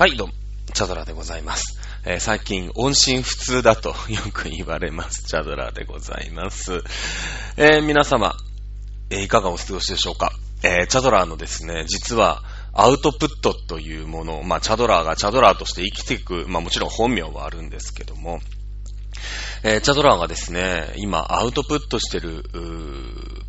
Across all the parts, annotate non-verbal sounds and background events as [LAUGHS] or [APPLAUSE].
はい、どうも、チャドラでございます。えー最近、音信不通だと [LAUGHS] よく言われます。チャドラでございます。えー皆様、えーいかがお過ごしでしょうか？えチャドラのですね、実は、アウトプットというもの、まあ、チャドラーがチャドラーとして生きていく、まあ、もちろん本名はあるんですけども、えーチャドラーがですね、今、アウトプットしてる、う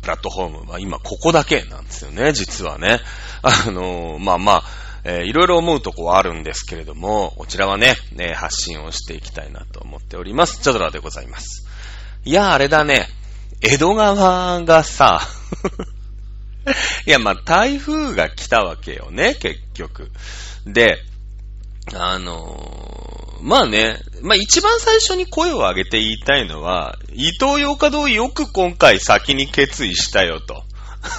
プラットフォームは今、ここだけなんですよね、実はね。あのーまあまあ、えーいろいろ思うとこはあるんですけれども、こちらはね、ね発信をしていきたいなと思っております。チャドラでございます。いや、あれだね、江戸川がさ、[LAUGHS] いや、まあ、台風が来たわけよね、結局。で、あのーまあね、まあ一番最初に声を上げて言いたいのは、伊東洋華堂よく今回先に決意したよと。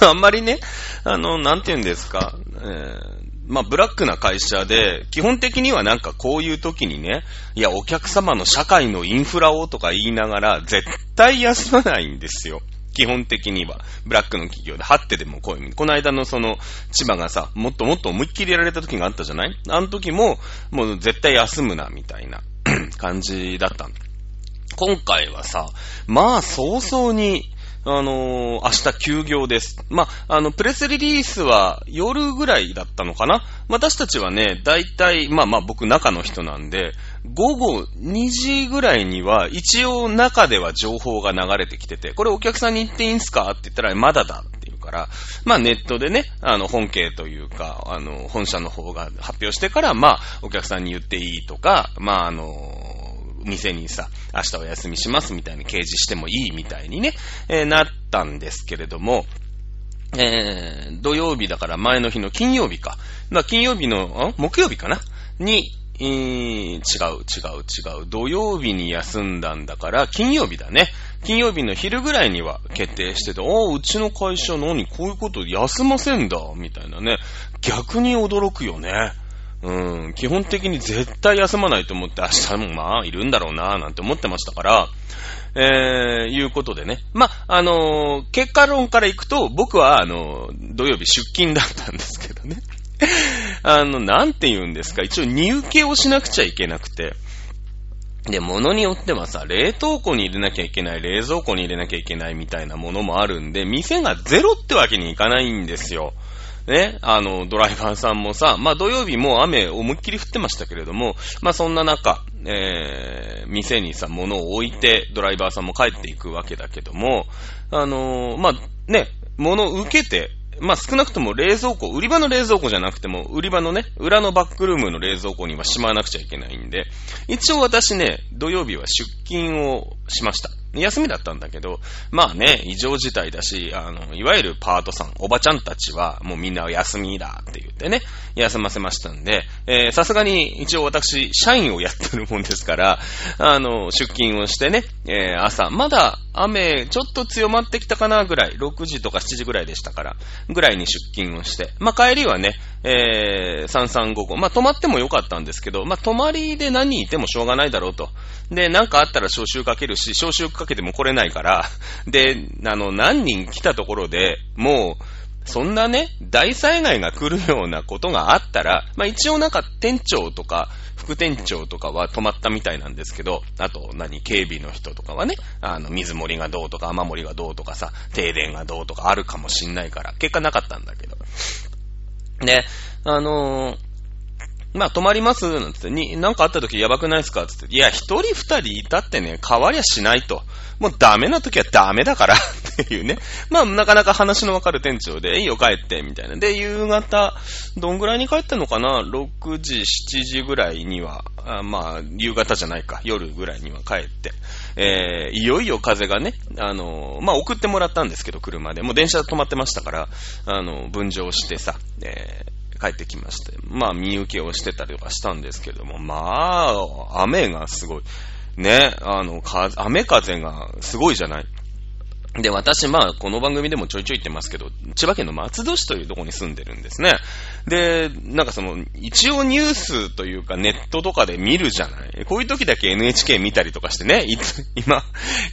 [LAUGHS] あんまりね、あの、なんて言うんですか、えまあブラックな会社で、基本的にはなんかこういう時にね、いや、お客様の社会のインフラをとか言いながら、絶対休まないんですよ。基本的には。ブラックの企業で、張ってでもこういう。この間のその、千葉がさ、もっともっと思いっきりやられた時があったじゃない？あの時も、もう絶対休むな、みたいな [CLEARS THROAT] 感じだった。今回はさ、まあ早々に、あのー明日休業です。まあ、あの、プレスリリースは夜ぐらいだったのかな私たちはね、だいたい、まあまあ僕中の人なんで、午後2時ぐらいには一応中では情報が流れてきてて、これお客さんに言っていいんすか？って言ったら、まだだって言うから、まあネットでね、あの本家というか、あの本社の方が発表してから、まあお客さんに言っていいとか、まああの店にさ、明日お休みしますみたいに掲示してもいいみたいにね、えーなったんですけれども、えー、土曜日だから前の日の金曜日か。まあ、金曜日の、ん？木曜日かな？に、えー違う、違う、違う。土曜日に休んだんだから、金曜日だね。金曜日の昼ぐらいには決定してて、ああ、うちの会社何？こういうこと休ませんだ、みたいなね。逆に驚くよね。うん、基本的に絶対休まないと思って明日もまあいるんだろうななんて思ってましたから、えー、いうことでね。まあ、のー結果論からいくと、僕はあのー土曜日出勤だったんですけどね。[LAUGHS] あの、なんて言うんですか、一応荷受けをしなくちゃいけなくて、で、物によってはさ、冷凍庫に入れなきゃいけない、冷蔵庫に入れなきゃいけないみたいなものもあるんで、店がゼロってわけにいかないんですよ。ね、あの、ドライバーさんもさ、まあ土曜日も雨思いっきり降ってましたけれども、まあそんな中、えー、店にさ、物を置いて、ドライバーさんも帰っていくわけだけども、あのーまあね、物を受けて、まあ少なくとも冷蔵庫、売り場の冷蔵庫じゃなくても、売り場のね、裏のバックルームの冷蔵庫にはしまわなくちゃいけないんで、一応私ね、土曜日は出勤をしました。休みだったんだけど、まあね、異常事態だし、あの、いわゆるパートさん、おばちゃんたちは、もうみんな休みだって言ってね、休ませましたんで、えさすがに一応私、社員をやってるもんですから、あの、出勤をしてね、えー朝、まだ雨ちょっと強まってきたかなぐらい、6時とか7時ぐらいでしたから、ぐらいに出勤をして、まあ帰りはね、えー、3355、まあ泊まってもよかったんですけど、まあ泊まりで何人いてもしょうがないだろうと。で、なんかあったら招集かけるし、招集かけても来れないから、[LAUGHS] で、あの、何人来たところで、もう、そんなね、大災害が来るようなことがあったら、まあ一応なんか店長とか、副店長とかは止まったみたいなんですけど、あと何、警備の人とかはね、あの、水盛りがどうとか雨漏りがどうとかさ、停電がどうとかあるかもしんないから、結果なかったんだけど。で、あのーまあ、泊まりますなんつって、に、なんかあった時やばくないですか？つって、いや、一人二人いたってね、変わりゃしないと。もうダメな時はダメだから [LAUGHS] っていうね。まあ、なかなか話のわかる店長で、いいよ帰って、みたいな。で、夕方、どんぐらいに帰ったのかな ?6 時、7時ぐらいには、あまあ、夕方じゃないか、夜ぐらいには帰って、えー、いよいよ風がね、あのまあ、送ってもらったんですけど、車で。もう電車止まってましたから、あの、分乗してさ、えー帰ってきまして、まあ、見受けをしてたりとかしたんですけども、まあ、雨がすごい。ね、あの、雨風がすごいじゃないで、私、まあ、この番組でもちょいちょい言ってますけど、千葉県の松戸市というとこに住んでるんですね。で、なんかその、一応ニュースというかネットとかで見るじゃないこういう時だけ NHK 見たりとかしてね、いつ、今、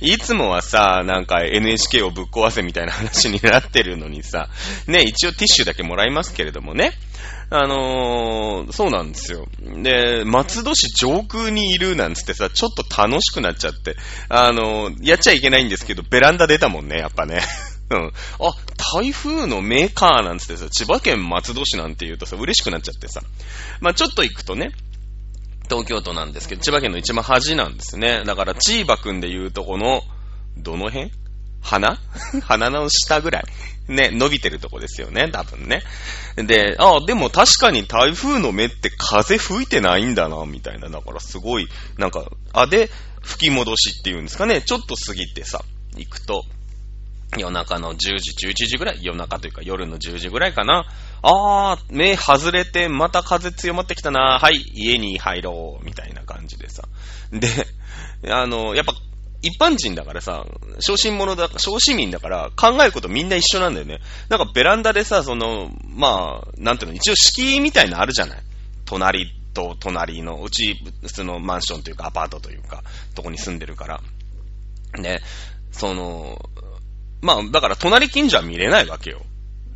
いつもはさ、なんか NHK をぶっ壊せみたいな話になってるのにさ、ね、一応ティッシュだけもらいますけれどもね。あのー、そうなんですよ。で、松戸市上空にいるなんつってさ、ちょっと楽しくなっちゃって、あのー、やっちゃいけないんですけど、ベランダ出たもんね、やっぱね。[LAUGHS] うん。あ、台風のメーカーなんつってさ、千葉県松戸市なんて言うとさ、嬉しくなっちゃってさ。まあちょっと行くとね、東京都なんですけど、千葉県の一番端なんですね。だから、チーバくんで言うとこの、どの辺？鼻？[LAUGHS] 鼻の下ぐらい。ね、伸びてるとこですよね、多分ね。で、ああ、でも確かに台風の目って風吹いてないんだな、みたいな。だからすごい、なんか、あ、で、吹き戻しっていうんですかね、ちょっと過ぎてさ、行くと、夜中の10時、11時ぐらい、夜中というか夜の10時ぐらいかな。あー、目外れて、また風強まってきたな。はい、家に入ろう、みたいな感じでさ。で、あの、やっぱ一般人だからさ、小心者だ、小市民だから考えることみんな一緒なんだよね。なんかベランダでさ、その、まあ、なんていうの、一応敷居みたいなあるじゃない隣と隣の、うち、そのマンションというかアパートというか、とこに住んでるから。ね、その、まあ、だから隣近所は見れないわけよ。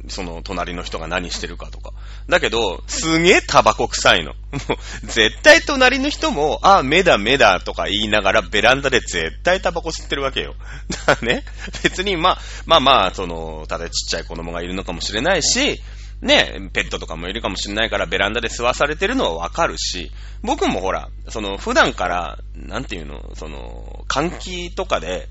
その隣の人が何してるかとか。だけど、すげえタバコ臭いの。もう、絶対隣の人も、あ、目だ目だとか言いながらベランダで絶対タバコ吸ってるわけよ。だからね、別にまあ、まあまあ、その、ただちっちゃい子供がいるのかもしれないし、ね、ペットとかもいるかもしれないからベランダで吸わされてるのはわかるし、僕もほら、その普段から、なんていうの、その、換気とかで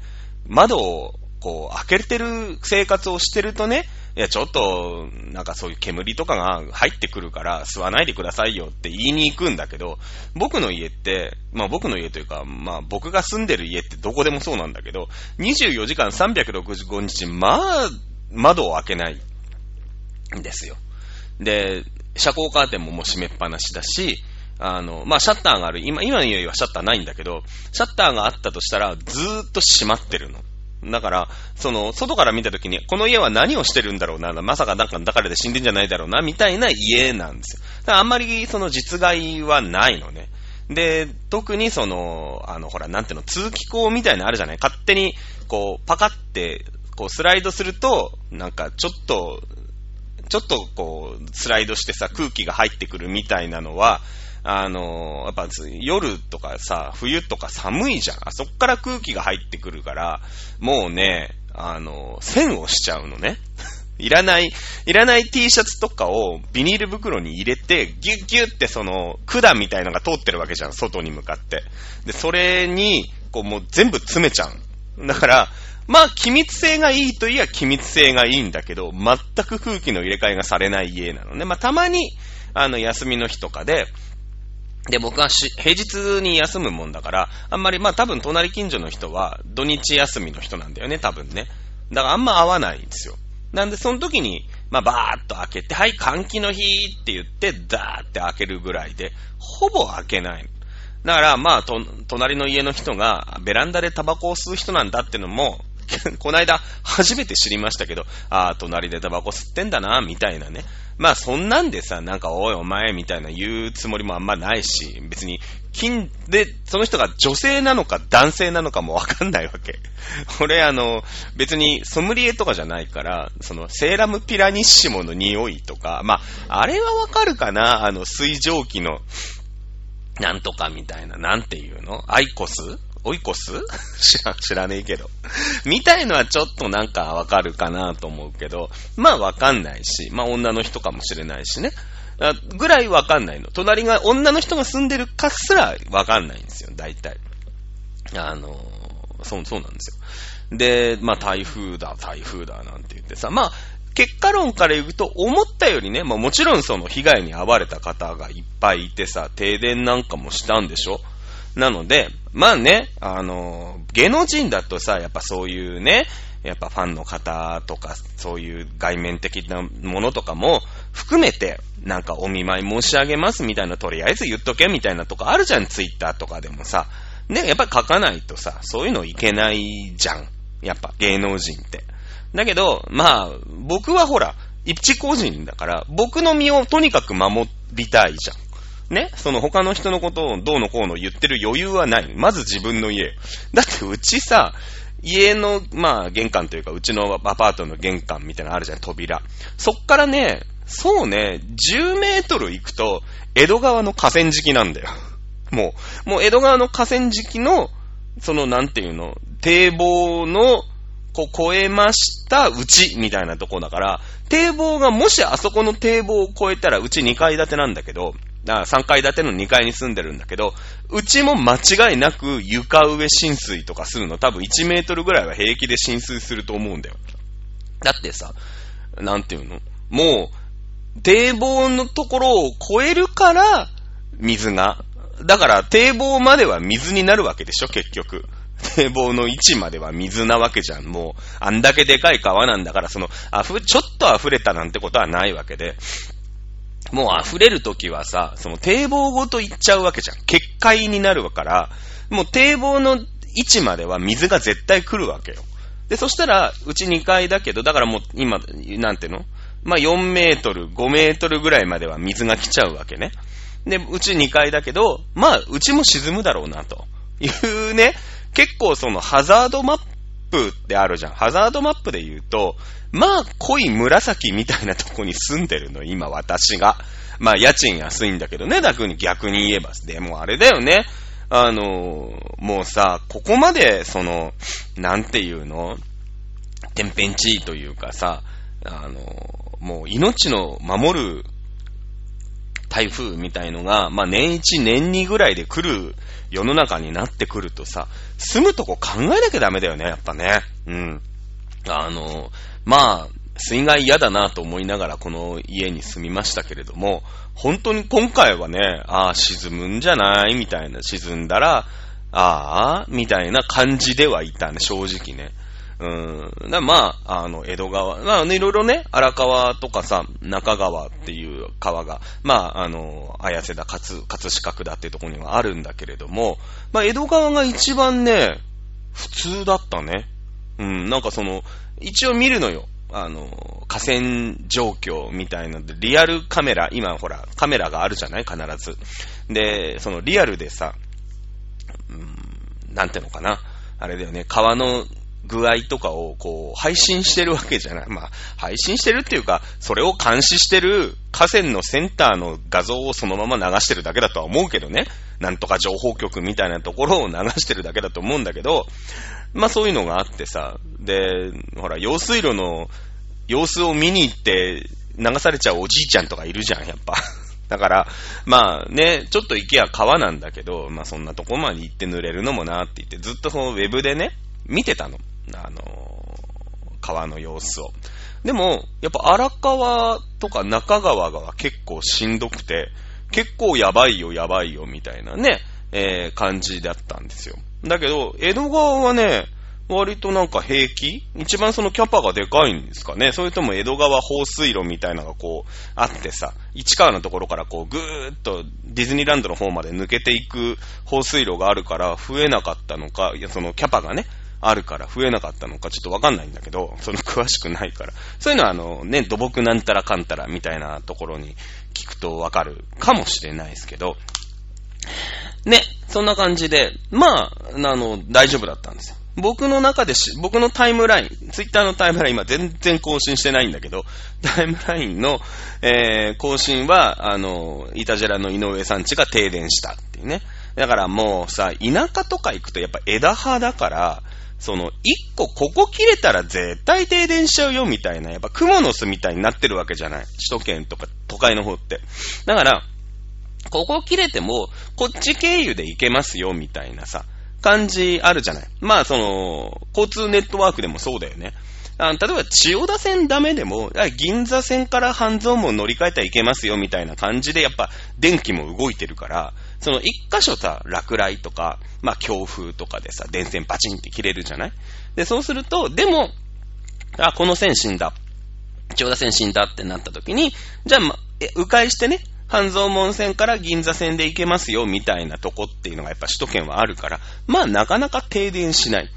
窓をこう開けてる生活をしてるとね、いや、ちょっと、なんかそういう煙とかが入ってくるから吸わないでくださいよって言いに行くんだけど、僕の家って、まあ僕の家というか、まあ僕が住んでる家ってどこでもそうなんだけど、24時間365日、まあ、窓を開けないんですよ。で、遮光カーテンももう閉めっぱなしだし、あの、まあ、シャッターがある。今、今の家はシャッターないんだけど、シャッターがあったとしたら、ずーっと閉まってるの。だから、その、外から見たときに、この家は何をしてるんだろうな、まさかなんか抱かれて死んでんじゃないだろうな、みたいな家なんですよ。だからあんまりその実害はないのね。で、特にその、あの、ほら、なんていうの、通気口みたいなのあるじゃない？勝手に、こう、パカって、こう、スライドすると、なんか、ちょっと、ちょっとこう、スライドしてさ、空気が入ってくるみたいなのは、あの、やっぱ夜とかさ、冬とか寒いじゃん。あそっから空気が入ってくるから、もうね、あの、線をしちゃうのね。[LAUGHS] いらない、いらない T シャツとかをビニール袋に入れて、ギュッギュッってその管みたいのが通ってるわけじゃん、外に向かって。で、それに、こうもう全部詰めちゃう。だから、まあ、機密性がいいといえば機密性がいいんだけど、全く空気の入れ替えがされない家なのね。まあ、たまに、あの、休みの日とかで、で、僕はし平日に休むもんだから、あんまり、まあ多分隣近所の人は土日休みの人なんだよね、多分ね。だからあんま会わないんですよ。なんでその時に、まあバーっと開けて、はい、換気の日って言って、ダーって開けるぐらいで、ほぼ開けない。だからまあと、隣の家の人がベランダでタバコを吸う人なんだってのも、[LAUGHS] この間初めて知りましたけど、ああ、隣でタバコ吸ってんだな、みたいなね。まあそんなんでさ、なんかおいお前みたいな言うつもりもあんまないし、別に、金で、その人が女性なのか男性なのかもわかんないわけ。[LAUGHS] 俺あの、別にソムリエとかじゃないから、そのセーラムピラニッシモの匂いとか、まあ、あれはわかるかなあの水蒸気の、なんとかみたいな、なんていうの？アイコス？オイコス知ら、知らねえけど。みたいのはちょっとなんかわかるかなと思うけど、まあわかんないし、まあ女の人かもしれないしね。ぐらいわかんないの。隣が女の人が住んでるかすらわかんないんですよ、大体。あのそう、そうなんですよ。で、まあ台風だ、台風だなんて言ってさ、まあ結果論から言うと、思ったよりね、まあもちろんその被害に遭われた方がいっぱいいてさ、停電なんかもしたんでしょ？なので、まあね、あの、芸能人だとさ、やっぱそういうね、やっぱファンの方とか、そういう外面的なものとかも含めて、なんかお見舞い申し上げますみたいな、とりあえず言っとけみたいなとかあるじゃん、ツイッターとかでもさ。ね、やっぱ書かないとさ、そういうのいけないじゃん。やっぱ芸能人って。だけど、まあ、僕はほら、一個人だから、僕の身をとにかく守りたいじゃん。ね、その他の人のことをどうのこうの言ってる余裕はない。まず自分の家。だってうちさ、家の、まあ、玄関というか、うちのアパートの玄関みたいなのあるじゃん、扉。そっからね、そうね、10メートル行くと、江戸川の河川敷なんだよ。もう、もう江戸川の河川敷の、その、なんていうの、堤防の、こう、越えましたうち、みたいなとこだから、堤防がもしあそこの堤防を越えたら、うち2階建てなんだけど、だ3階建ての2階に住んでるんだけど、うちも間違いなく床上浸水とかするの多分1メートルぐらいは平気で浸水すると思うんだよ。だってさ、なんていうの？もう、堤防のところを越えるから、水が。だから、堤防までは水になるわけでしょ、結局。堤防の位置までは水なわけじゃん。もう、あんだけでかい川なんだから、その、あふ、ちょっと溢れたなんてことはないわけで。もう溢れるときはさ、その堤防ごと行っちゃうわけじゃん。決壊になるから、もう堤防の位置までは水が絶対来るわけよ。で、そしたら、うち2階だけど、だからもう今、なんていうの？まあ、4メートル、5メートルぐらいまでは水が来ちゃうわけね。で、うち2階だけど、まあ、うちも沈むだろうな、というね、結構そのハザードマッププってあるじゃん。ハザードマップで言うと、まあ、濃い紫みたいなとこに住んでるの、今私が。まあ、家賃安いんだけどね、だに逆に言えば。でもあれだよね。あのもうさ、ここまで、その、なんていうの？天変地異というかさ、あのもう命の守る台風みたいのが、まあ年一年二ぐらいで来る世の中になってくるとさ、住むとこ考えなきゃダメだよね、やっぱね。うん。あの、まあ、水害嫌だなと思いながらこの家に住みましたけれども、本当に今回はね、ああ、沈むんじゃないみたいな、沈んだら、ああ、みたいな感じではいたね、正直ね。うん。だまあ、あの、江戸川、まあ、ねいろいろね、荒川とかさ、中川っていう川が、まあ、あの、綾瀬だ、葛、葛飾区だっていうところにはあるんだけれども、まあ、江戸川が一番ね、普通だったね。うん、なんかその、一応見るのよ。あの、河川状況みたいなので、リアルカメラ、今ほら、カメラがあるじゃない？必ず。で、そのリアルでさ、うん、なんていうのかな？あれだよね、川の具合とかをこう配信してるわけじゃない。まあ、配信してるっていうか、それを監視してる河川のセンターの画像をそのまま流してるだけだとは思うけどね。なんとか情報局みたいなところを流してるだけだと思うんだけど、まあそういうのがあってさ、で、ほら、用水路の様子を見に行って流されちゃうおじいちゃんとかいるじゃん、やっぱ。[LAUGHS] だから、まあね、ちょっと行けば川なんだけど、まあそんなとこまで行って濡れるのもなって言って、ずっとそのウェブでね、見てたの。あの川の様子を。でも、やっぱ荒川とか中川が結構しんどくて、結構やばいよやばいよみたいなね、えー、感じだったんですよ。だけど、江戸川はね、割となんか平気？一番そのキャパがでかいんですかね？それとも江戸川放水路みたいなのがこうあってさ、市川のところからこうぐーっとディズニーランドの方まで抜けていく放水路があるから増えなかったのか、いやそのキャパがね、あるから増えなかったのかちょっとわかんないんだけど、その詳しくないから。そういうのはあのね、土木なんたらかんたらみたいなところに聞くとわかるかもしれないですけど、ね、そんな感じで、まあ、あの、大丈夫だったんですよ。僕の中でし、僕のタイムライン、ツイッターのタイムライン今全然更新してないんだけど、タイムラインの、えー、更新は、あの、イタジェラの井上さんちが停電したっていうね。だからもうさ、田舎とか行くとやっぱ枝葉だから、その、一個ここ切れたら絶対停電しちゃうよみたいな、やっぱクモの巣みたいになってるわけじゃない。首都圏とか都会の方って。だから、ここ切れても、こっち経由で行けますよみたいなさ、感じあるじゃない。まあ、その、交通ネットワークでもそうだよね。あ例えば、千代田線ダメでも、銀座線から半蔵門乗り換えたらいけますよみたいな感じで、やっぱ電気も動いてるから、その一箇所さ、落雷とか、まあ強風とかでさ、電線バチンって切れるじゃない？で、そうすると、でも、あ、この線死んだ。千代田線死んだってなった時に、じゃあ、ま、え、迂回してね、半蔵門線から銀座線で行けますよ、みたいなとこっていうのがやっぱ首都圏はあるから、まあなかなか停電しない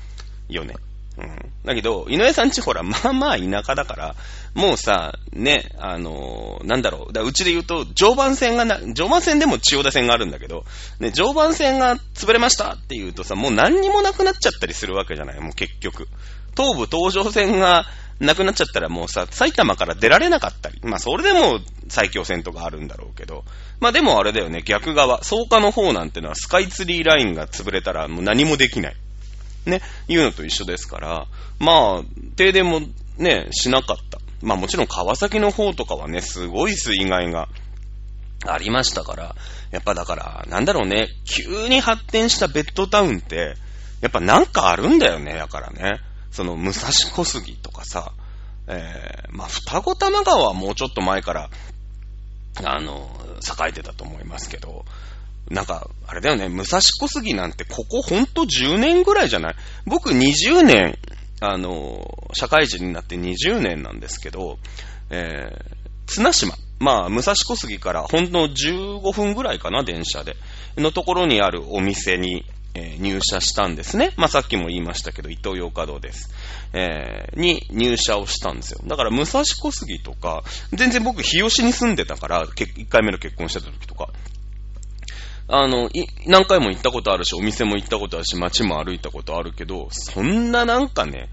よね。うん。だけど、井上さんちほら、まあまあ田舎だから、もうさ、ね、あのー、なんだろう。だうちで言うと、常磐線がな、常磐線でも千代田線があるんだけど、ね、常磐線が潰れましたって言うとさ、もう何にもなくなっちゃったりするわけじゃないもう結局。東武東上線が、なくなっちゃったらもうさ、埼玉から出られなかったり。まあ、それでも最強線とかあるんだろうけど。まあ、でもあれだよね、逆側。草加の方なんてのはスカイツリーラインが潰れたらもう何もできない。ね、いうのと一緒ですから、まあ、停電もね、しなかった。まあもちろん川崎の方とかはね、すごい水害がありましたから、やっぱだから、なんだろうね、急に発展したベッドタウンって、やっぱなんかあるんだよね、だからね。その、武蔵小杉とかさ、えー、まあ、双子玉川はもうちょっと前から、あの、栄えてたと思いますけど、なんか、あれだよね、武蔵小杉なんてここほんと10年ぐらいじゃない？僕20年、あの、社会人になって20年なんですけど、えー、綱島。まあ、武蔵小杉からほんの15分ぐらいかな、電車で。のところにあるお店に、えー、入社したんですね。まあ、さっきも言いましたけど、伊東洋華堂です。えー、に入社をしたんですよ。だから、武蔵小杉とか、全然僕、日吉に住んでたから、1回目の結婚してた時とか、あの、い何回も行ったことあるし、お店も行ったことあるし、街も歩いたことあるけど、そんななんかね、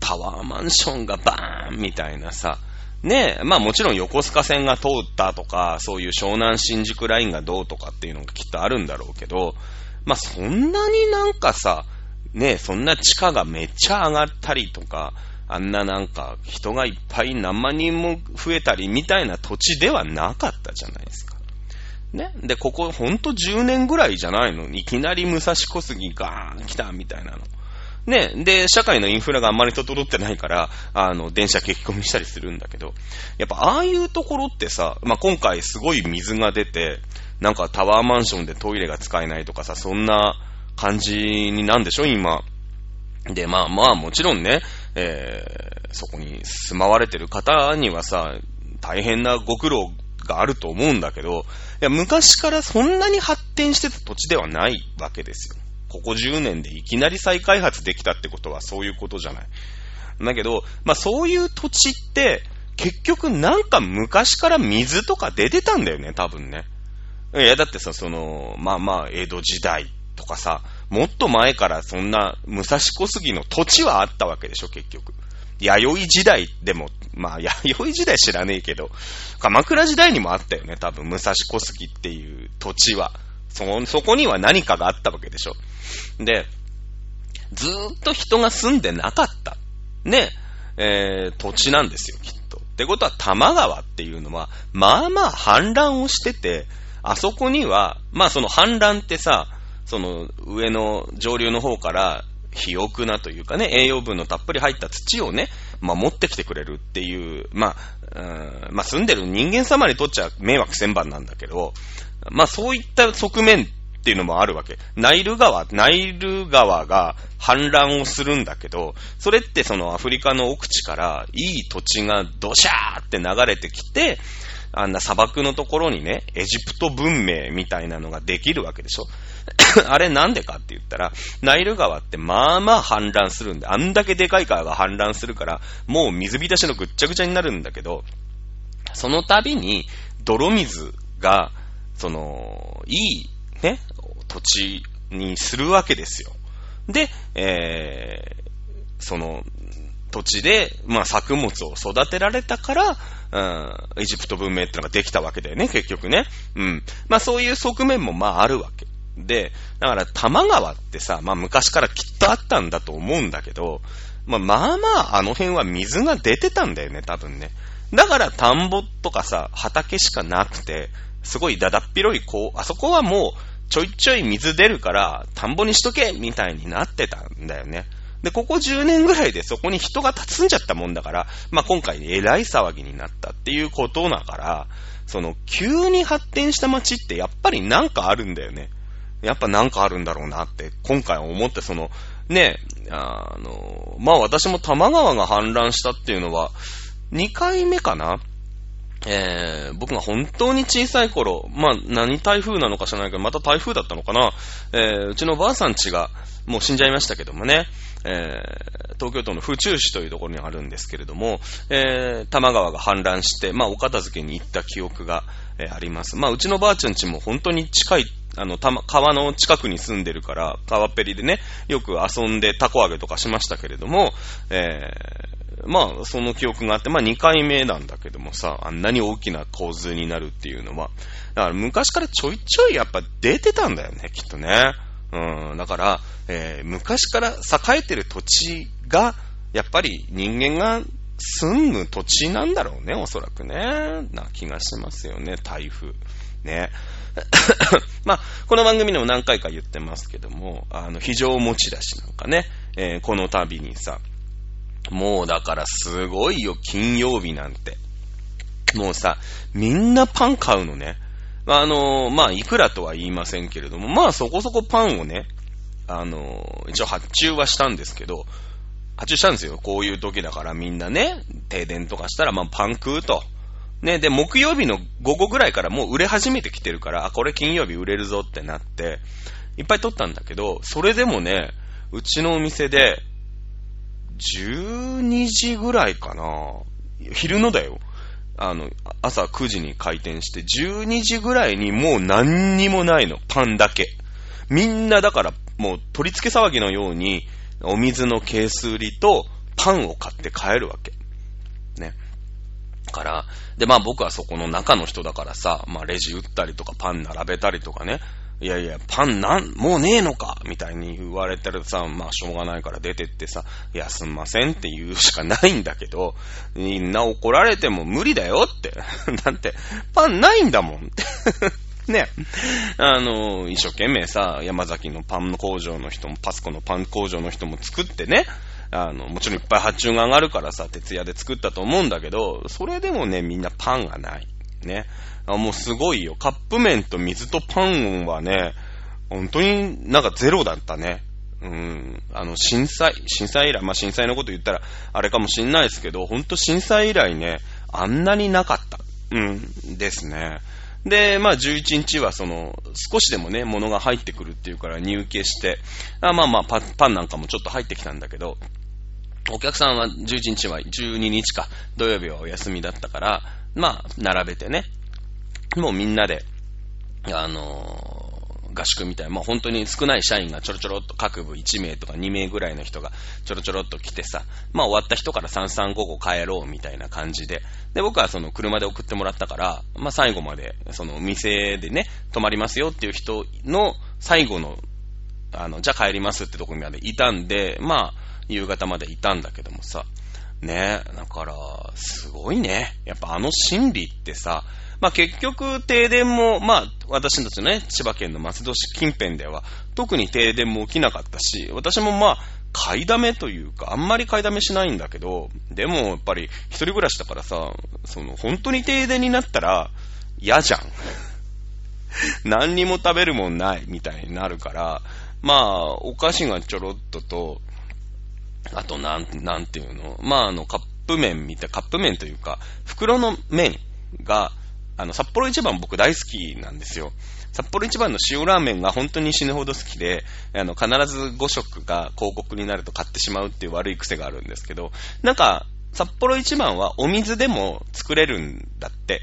タワーマンションがバーンみたいなさ、ねえ、まあもちろん横須賀線が通ったとか、そういう湘南新宿ラインがどうとかっていうのがきっとあるんだろうけど、まあそんなになんかさ、ねえ、そんな地価がめっちゃ上がったりとか、あんななんか人がいっぱい何万人も増えたりみたいな土地ではなかったじゃないですか。ね。で、ここほんと10年ぐらいじゃないのに、いきなり武蔵小杉ガーン来たみたいなの。ね、で、社会のインフラがあんまり整ってないから、あの、電車激込みしたりするんだけど、やっぱああいうところってさ、まあ、今回すごい水が出て、なんかタワーマンションでトイレが使えないとかさ、そんな感じになんでしょ、今。で、まあまあもちろんね、えー、そこに住まわれてる方にはさ、大変なご苦労があると思うんだけど、いや、昔からそんなに発展してた土地ではないわけですよ。ここ10年でいきなり再開発できたってことはそういうことじゃない。だけど、まあそういう土地って、結局なんか昔から水とか出てたんだよね、多分ね。いや、だってさ、その、まあまあ、江戸時代とかさ、もっと前からそんな武蔵小杉の土地はあったわけでしょ、結局。弥生時代でも、まあ、[LAUGHS] 弥生時代知らねえけど、鎌倉時代にもあったよね、多分、武蔵小杉っていう土地は。そ、そこには何かがあったわけでしょ。で、ずーっと人が住んでなかった。ね、えー、土地なんですよ、きっと。ってことは、玉川っていうのは、まあまあ氾濫をしてて、あそこには、まあその氾濫ってさ、その上の上流の方から肥沃なというかね、栄養分のたっぷり入った土をね、まあ、持ってきてくれるっていう、まあ、うんまあ、住んでる人間様にとっちゃ迷惑千番なんだけど、まあ、そういった側面っていうのもあるわけ。ナイル川、ナイル川が氾濫をするんだけど、それってそのアフリカの奥地からいい土地がドシャーって流れてきて、あんな砂漠のところにね、エジプト文明みたいなのができるわけでしょ？[COUGHS] あれなんでかって言ったら、ナイル川ってまあまあ氾濫するんで、あんだけでかい川が氾濫するから、もう水浸しのぐっちゃぐちゃになるんだけど、その度に泥水が、その、いい、ね、土地にするわけですよ。で、えー、その、土地で、まあ、作物を育てられたから、うん、エジプト文明ってのができたわけだよね、結局ね。うん。まあ、そういう側面も、まあ、あるわけ。で、だから、多摩川ってさ、まあ、昔からきっとあったんだと思うんだけど、まあ、まあまあ、あの辺は水が出てたんだよね、多分ね。だから、田んぼとかさ、畑しかなくて、すごいだだっ広い、こう、あそこはもう、ちょいちょい水出るから、田んぼにしとけみたいになってたんだよね。で、ここ10年ぐらいでそこに人が立つんじゃったもんだから、まあ、今回えらい騒ぎになったっていうことだから、その、急に発展した街ってやっぱりなんかあるんだよね。やっぱなんかあるんだろうなって、今回思って、その、ね、あの、まあ私も多摩川が氾濫したっていうのは、2回目かなえー、僕が本当に小さい頃、まあ何台風なのか知らないけど、また台風だったのかな、えー、うちのばあさん家が、もう死んじゃいましたけどもね、えー、東京都の府中市というところにあるんですけれども、えー、多摩川が氾濫して、まあお片付けに行った記憶が、えー、あります。まあ、うちのばあちゃんちも本当に近い、あの、川の近くに住んでるから、川っぺりでね、よく遊んでタコ揚げとかしましたけれども、えー、まあ、その記憶があって、まあ、2回目なんだけどもさ、あんなに大きな洪水になるっていうのは、だから昔からちょいちょいやっぱ出てたんだよね、きっとね。うん、だから、えー、昔から栄えてる土地が、やっぱり人間が住む土地なんだろうね、おそらくね。な気がしますよね、台風。ね。[COUGHS] まあ、この番組でも何回か言ってますけども、あの、非常持ち出しなんかね、えー、この度にさ、もうだからすごいよ、金曜日なんて。もうさ、みんなパン買うのね。あの、まあ、いくらとは言いませんけれども、まあ、そこそこパンをね、あの、一応発注はしたんですけど、発注したんですよ。こういう時だからみんなね、停電とかしたら、まあ、パン食うと。ね、で、木曜日の午後ぐらいからもう売れ始めてきてるから、あ、これ金曜日売れるぞってなって、いっぱい取ったんだけど、それでもね、うちのお店で、12時ぐらいかな。昼のだよ。あの、朝9時に開店して、12時ぐらいにもう何にもないの。パンだけ。みんなだから、もう取り付け騒ぎのように、お水のケース売りとパンを買って帰るわけ。ね。から、で、まあ僕はそこの中の人だからさ、まあレジ打ったりとかパン並べたりとかね、いやいや、パンなん、もうねえのかみたいに言われてるさ、まあしょうがないから出てってさ、いや、すんませんって言うしかないんだけど、みんな怒られても無理だよって。[LAUGHS] だって、パンないんだもんって。[LAUGHS] ね、あの、一生懸命さ、山崎のパン工場の人も、パスコのパン工場の人も作ってね、あの、もちろんいっぱい発注が上がるからさ、徹夜で作ったと思うんだけど、それでもね、みんなパンがない。ね。あもうすごいよ。カップ麺と水とパンはね、本当になんかゼロだったね。うん。あの、震災、震災以来、まあ、震災のこと言ったら、あれかもしんないですけど、ほんと震災以来ね、あんなになかった。うん、ですね。で、まあ11日はその、少しでもね、物が入ってくるっていうから入荷して、あまあまあパパンなんかもちょっと入ってきたんだけど、お客さんは11日は12日か、土曜日はお休みだったから、まあ、並べてね、もうみんなで、あの合宿みたいな、まあ本当に少ない社員がちょろちょろっと各部1名とか2名ぐらいの人がちょろちょろっと来てさ、まあ終わった人から3355帰ろうみたいな感じで、で僕はその車で送ってもらったから、まあ最後までその店でね、泊まりますよっていう人の最後の、あの、じゃあ帰りますってとこにまでいたんで、まあ夕方までいたんだけどもさ、ねだから、すごいね。やっぱあの心理ってさ、まあ結局停電も、まあ私たちね、千葉県の松戸市近辺では特に停電も起きなかったし、私もまあ買いだめというか、あんまり買いだめしないんだけど、でもやっぱり一人暮らしだからさ、その本当に停電になったら嫌じゃん。[LAUGHS] 何にも食べるもんないみたいになるから、まあ、お菓子がちょろっとと、あとなん、なんていうの？まあ、あの、カップ麺みたい、カップ麺というか、袋の麺が、あの、札幌一番僕大好きなんですよ。札幌一番の塩ラーメンが本当に死ぬほど好きで、あの、必ず5食が広告になると買ってしまうっていう悪い癖があるんですけど、なんか、札幌一番はお水でも作れるんだって。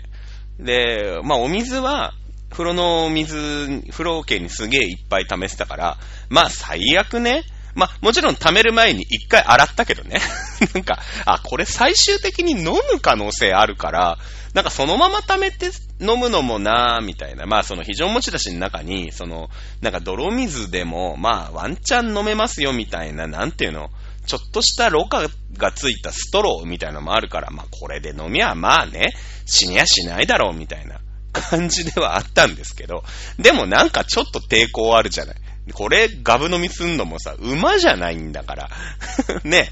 で、まあお水は、風呂の水、風呂桶にすげえいっぱい試せたから、まあ最悪ね、まあ、もちろん貯める前に一回洗ったけどね。[LAUGHS] なんか、あ、これ最終的に飲む可能性あるから、なんかそのまま貯めて飲むのもなぁ、みたいな。まあその非常持ち出しの中に、その、なんか泥水でも、まあワンチャン飲めますよ、みたいな、なんていうの、ちょっとしたろ過がついたストローみたいなのもあるから、まあこれで飲みはまあね、死にやしないだろう、みたいな感じではあったんですけど、でもなんかちょっと抵抗あるじゃない。これ、ガブ飲みすんのもさ、馬じゃないんだから。[LAUGHS] ね。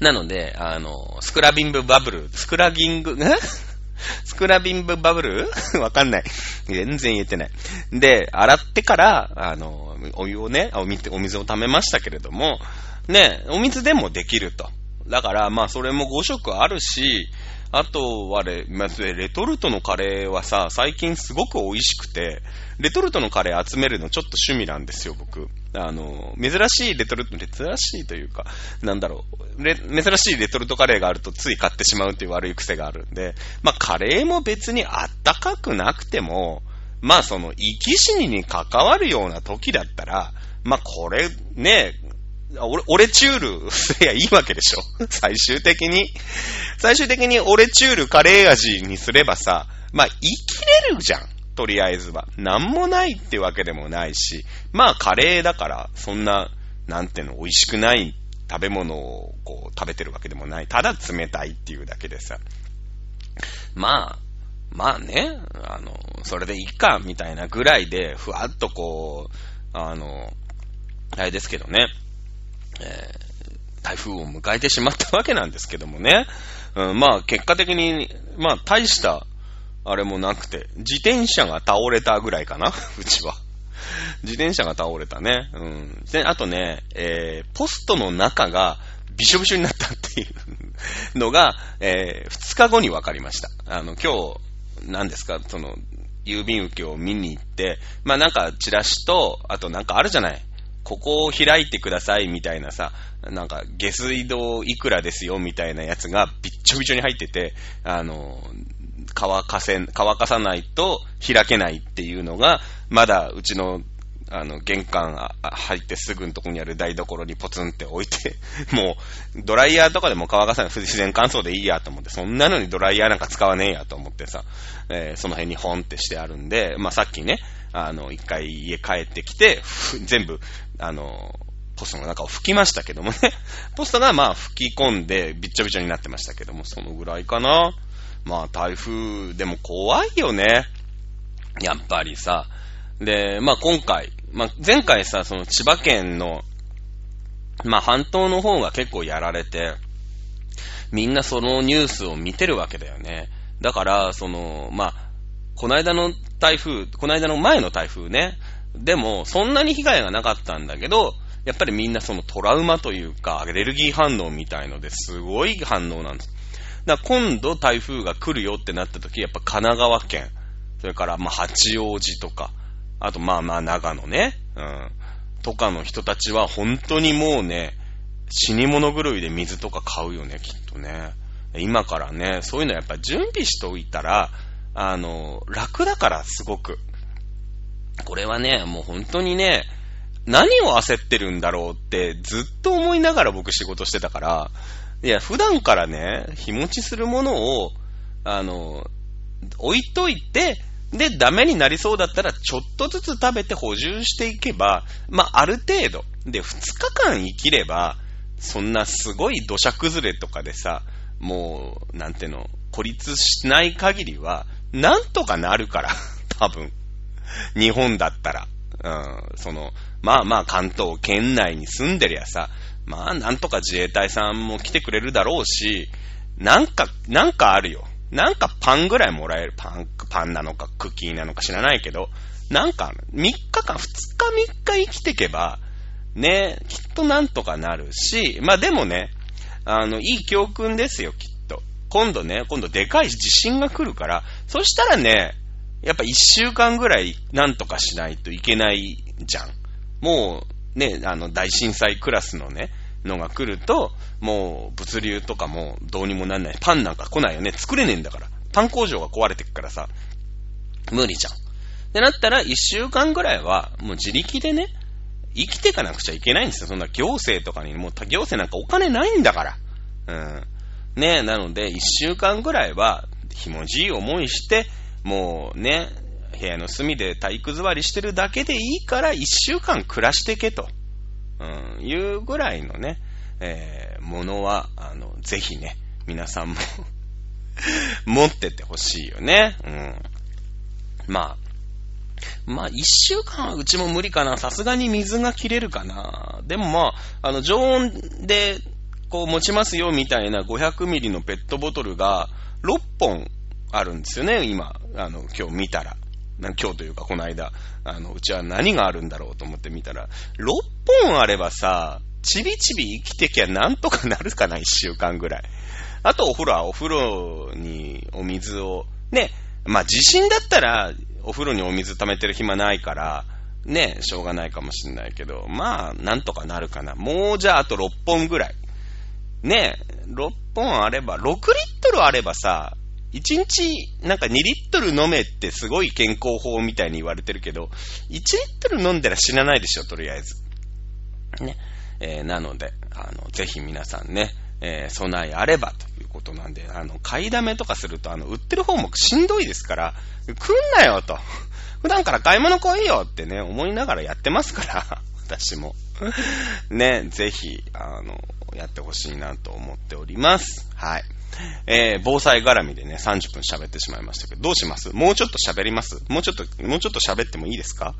なので、あの、スクラビングバブル、スクラギング、[LAUGHS] スクラビングバブル？[LAUGHS] わかんない。全然言えてない。で、洗ってから、あの、お湯をね、お水お水を溜めましたけれども、ね、お水でもできると。だから、まあ、それも5色あるし、あと、あれ、まず、レトルトのカレーはさ、最近すごく美味しくて、レトルトのカレー集めるのちょっと趣味なんですよ、僕。あの、珍しいレトルト、珍しいというか、なんだろう、珍しいレトルトカレーがあるとつい買ってしまうっていう悪い癖があるんで、まあ、カレーも別にあったかくなくても、まあ、その、生き死にに関わるような時だったら、まあ、これ、ね、俺、俺チュール？すりゃいいわけでしょ最終的に。最終的に俺チュールカレー味にすればさ、まあ、生きれるじゃん。とりあえずは。なんもないってわけでもないし、まあ、カレーだから、そんな、なんていうの、美味しくない食べ物をこう食べてるわけでもない。ただ冷たいっていうだけでさ。まあ、まあね、あの、それでいいか、みたいなぐらいで、ふわっとこう、あの、あれですけどね、えー、台風を迎えてしまったわけなんですけどもね。うん、まあ、結果的に、まあ、大した、あれもなくて、自転車が倒れたぐらいかな、[LAUGHS] うちは。自転車が倒れたね。うん。で、あとね、えー、ポストの中がびしょびしょになったっていうのが、えー、2日後に分かりました。あの、今日、何ですか、その、郵便受けを見に行って、まあなんかチラシと、あとなんかあるじゃない。ここを開いてくださいみたいなさ、なんか下水道いくらですよみたいなやつがびっちょびちょに入ってて、あの、乾かせ、乾かさないと開けないっていうのが、まだうちのあの、玄関入ってすぐのとこにある台所にポツンって置いて、[LAUGHS] もう、ドライヤーとかでも乾かさない、自然乾燥でいいやと思って、そんなのにドライヤーなんか使わねえやと思ってさ、えー、その辺にホンってしてあるんで、まあ、さっきね、あの、一回家帰ってきて、全部、あの、ポストの中を拭きましたけどもね。[LAUGHS] ポストがまあ吹き込んでびっちょびちょになってましたけども、そのぐらいかな。まあ台風でも怖いよね。やっぱりさ。で、まあ今回、まあ前回さ、その千葉県の、まあ半島の方が結構やられて、みんなそのニュースを見てるわけだよね。だから、その、まあ、この間の台風、この間の前の台風ね。でも、そんなに被害がなかったんだけど、やっぱりみんなそのトラウマというか、アレルギー反応みたいのですごい反応なんです。だから今度台風が来るよってなった時、やっぱ神奈川県、それからまあ八王子とか、あとまあまあ長野ね、うん、とかの人たちは本当にもうね、死に物狂いで水とか買うよね、きっとね。今からね、そういうのやっぱ準備しておいたら、あの、楽だからすごく。これはね、もう本当にね、何を焦ってるんだろうってずっと思いながら僕仕事してたから、いや、普段からね、日持ちするものを、あの、置いといて、で、ダメになりそうだったら、ちょっとずつ食べて補充していけば、まあ、ある程度。で、2日間生きれば、そんなすごい土砂崩れとかでさ、もう、なんていうの、孤立しない限りは、なんとかなるから、多分。[LAUGHS] 日本だったら。うん、その、まあまあ関東圏内に住んでりゃさ、まあなんとか自衛隊さんも来てくれるだろうし、なんか、なんかあるよ。なんかパンぐらいもらえる。パン、パンなのかクッキーなのか知らないけど、なんか3日間、2日3日生きてけば、ね、きっとなんとかなるし、まあでもね、あの、いい教訓ですよ、きっと。今度ね、今度でかい地震が来るから、そしたらね、やっぱ1週間ぐらいなんとかしないといけないじゃん。もう、ね、あの、大震災クラスのね、のが来ると、もう物流とかもどうにもなんない。パンなんか来ないよね。作れねえんだから。パン工場が壊れてくからさ、無理じゃん。ってなったら、一週間ぐらいは、もう自力でね、生きていかなくちゃいけないんですよ。そんな行政とかに、もう行政なんかお金ないんだから。うん。ねなので、一週間ぐらいは、ひもじい思いして、もうね、部屋の隅で体育座りしてるだけでいいから、一週間暮らしてけと。うん、いうぐらいのね、えー、ものは、あの、ぜひね、皆さんも [LAUGHS] 持っててほしいよね。うん。まあ、まあ、一週間はうちも無理かな。さすがに水が切れるかな。でもまあ、あの、常温で、こう持ちますよみたいな500ミリのペットボトルが6本あるんですよね、今。あの、今日見たら。今日というかこの間、あの、うちは何があるんだろうと思って見たら、6本あればさ、ちびちび生きてきゃなんとかなるかな、1週間ぐらい。あとお風呂はお風呂にお水を、ね、まあ地震だったらお風呂にお水溜めてる暇ないから、ね、しょうがないかもしんないけど、まあ、なんとかなるかな。もうじゃああと6本ぐらい。ね、6本あれば、6リットルあればさ、1日なんか2リットル飲めってすごい健康法みたいに言われてるけど、1リットル飲んだら死なないでしょ、とりあえず。ね。えー、なので、あの、ぜひ皆さんね、えー、備えあればということなんで、あの、買いだめとかすると、あの、売ってる方もしんどいですから、来んなよと。[LAUGHS] 普段から買い物来いよってね、思いながらやってますから、[LAUGHS] 私も。[LAUGHS] ね、ぜひ、あの、やってほしいなと思っております。はい。えー、防災絡みでね、30分喋ってしまいましたけど、どうします？もうちょっと喋ります？もうちょっと、もうちょっと喋ってもいいですか？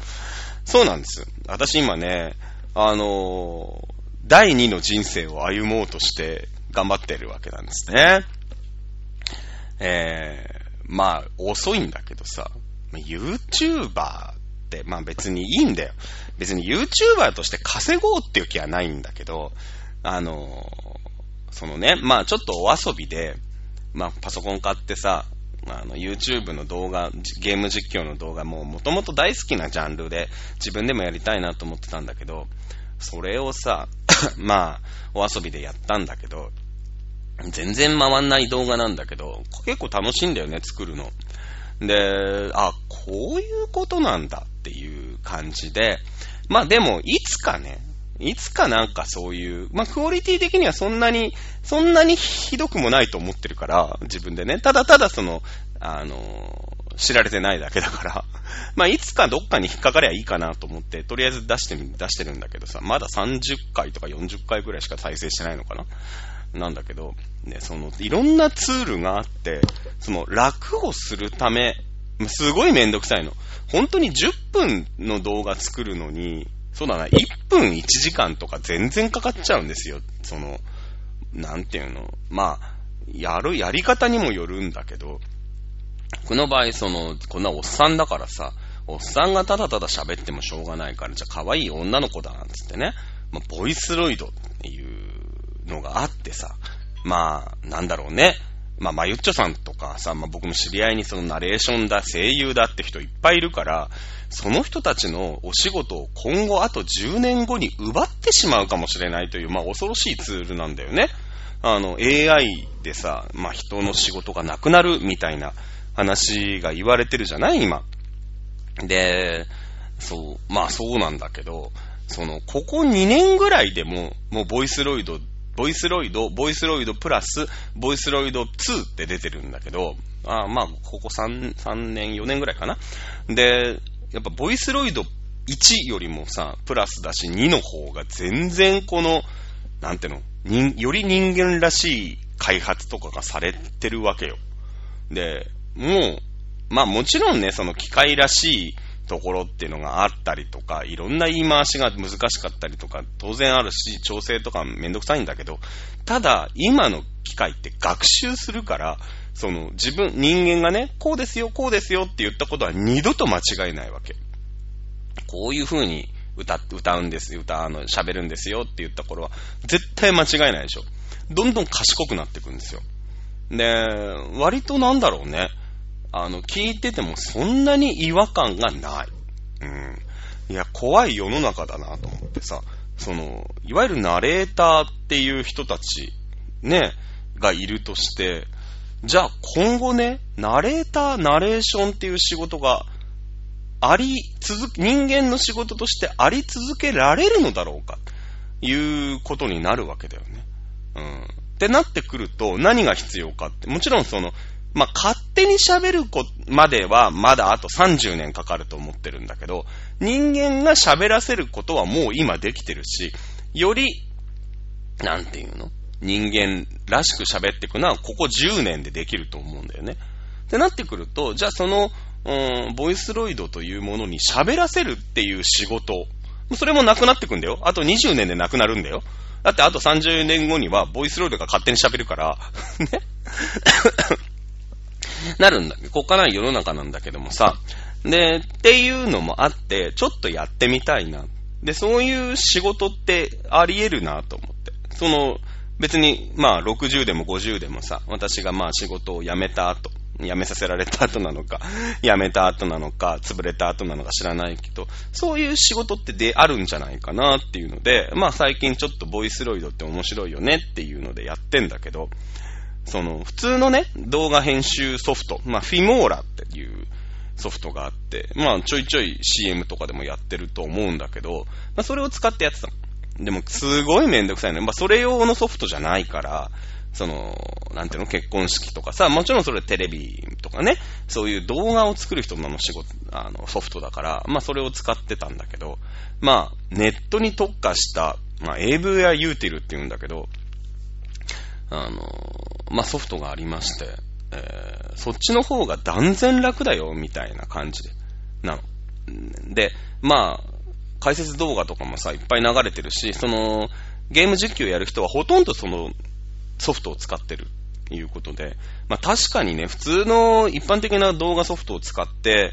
そうなんです。私今ね、あのー、第2の人生を歩もうとして頑張ってるわけなんですね。えー、まあ、遅いんだけどさ、YouTuber って、まあ別にいいんだよ。別に YouTuber として稼ごうっていう気はないんだけど、あのー、そのね、まあちょっとお遊びで、まあパソコン買ってさ、あの、YouTube の動画、ゲーム実況の動画ももともと大好きなジャンルで自分でもやりたいなと思ってたんだけど、それをさ、[COUGHS] まあ、お遊びでやったんだけど、全然回んない動画なんだけど、結構楽しいんだよね、作るの。で、あ、こういうことなんだっていう感じで、まあでも、いつかね、いつかなんかそういう、まあクオリティ的にはそんなに、そんなにひどくもないと思ってるから、自分でね、ただただその、あの、知られてないだけだから、[LAUGHS] まあいつかどっかに引っかかりゃいいかなと思って、とりあえず出して、出してるんだけどさ、まだ30回とか40回ぐらいしか再生してないのかな。なんだけど、ね、その、いろんなツールがあって、その、楽をするため、すごいめんどくさいの。本当に10分の動画作るのに、そうだな、1分1時間とか全然かかっちゃうんですよ。その、なんていうの。まあ、やる、やり方にもよるんだけど、この場合、その、こんなおっさんだからさ、おっさんがただただ喋ってもしょうがないから、じゃあ可愛い女の子だなんつってね、まあ、ボイスロイドっていうのがあってさ、まあ、なんだろうね。まあ、まゆっちょさんとかさ、まあ、僕も知り合いにそのナレーションだ、声優だって人いっぱいいるから、その人たちのお仕事を今後あと10年後に奪ってしまうかもしれないという、まあ、恐ろしいツールなんだよね。あの、AI でさ、まあ、人の仕事がなくなるみたいな話が言われてるじゃない今。で、そう、まあそうなんだけど、その、ここ2年ぐらいでも、もうボイスロイド、ボイスロイド、ボイスロイドプラス、ボイスロイド2って出てるんだけど、あまあ、ここ3、3年、4年ぐらいかな。で、やっぱボイスロイド1よりもさ、プラスだし2の方が全然この、なんていうの、より人間らしい開発とかがされてるわけよ。で、もう、まあもちろんね、その機械らしいところっていうのがあったりとか、いろんな言い回しが難しかったりとか、当然あるし、調整とかめんどくさいんだけど、ただ、今の機械って学習するから、その自分、人間がね、こうですよ、こうですよって言ったことは二度と間違いないわけ。こういう風に歌、歌うんです、歌、あの、喋るんですよって言った頃は、絶対間違いないでしょ。どんどん賢くなっていくんですよ。で、割となんだろうね。あの、聞いててもそんなに違和感がない。うん。いや、怖い世の中だなと思ってさ、その、いわゆるナレーターっていう人たち、ね、がいるとして、じゃあ今後ね、ナレーター、ナレーションっていう仕事があり続け、人間の仕事としてあり続けられるのだろうか、いうことになるわけだよね。うん。ってなってくると、何が必要かって、もちろんその、まあ、勝手に喋る子まではまだあと30年かかると思ってるんだけど、人間が喋らせることはもう今できてるし、より、なんていうの？人間らしく喋っていくのはここ10年でできると思うんだよね。ってなってくると、じゃあその、うん、ボイスロイドというものに喋らせるっていう仕事、それもなくなってくんだよ。あと20年でなくなるんだよ。だってあと30年後にはボイスロイドが勝手に喋るから、[LAUGHS] ね？なるんだ。こっから世の中なんだけどもさ。で、っていうのもあって、ちょっとやってみたいな。で、そういう仕事ってあり得るなと思って。その、別に、まあ、60でも50でもさ、私がまあ仕事を辞めた後、辞めさせられた後なのか、[LAUGHS] 辞めた後なのか、潰れた後なのか知らないけど、そういう仕事ってであるんじゃないかなっていうので、まあ最近ちょっとボイスロイドって面白いよねっていうのでやってんだけど、その、普通のね、動画編集ソフト、まあフィモーラっていうソフトがあって、まあちょいちょい CM とかでもやってると思うんだけど、まあそれを使ってやってたの。でも、すごいめんどくさいね。まあそれ用のソフトじゃないから、その、なんていうの、結婚式とかさ、もちろんそれテレビとかね、そういう動画を作る人の仕事、あの、ソフトだから、まあそれを使ってたんだけど、まあ、ネットに特化した、まあ AV やユーティルって言うんだけど、あの、まあソフトがありまして、えー、そっちの方が断然楽だよ、みたいな感じで、なの。で、まあ、解説動画とかもさ、いっぱい流れてるし、その、ゲーム実況やる人はほとんどそのソフトを使ってるということで、まあ確かにね、普通の一般的な動画ソフトを使って、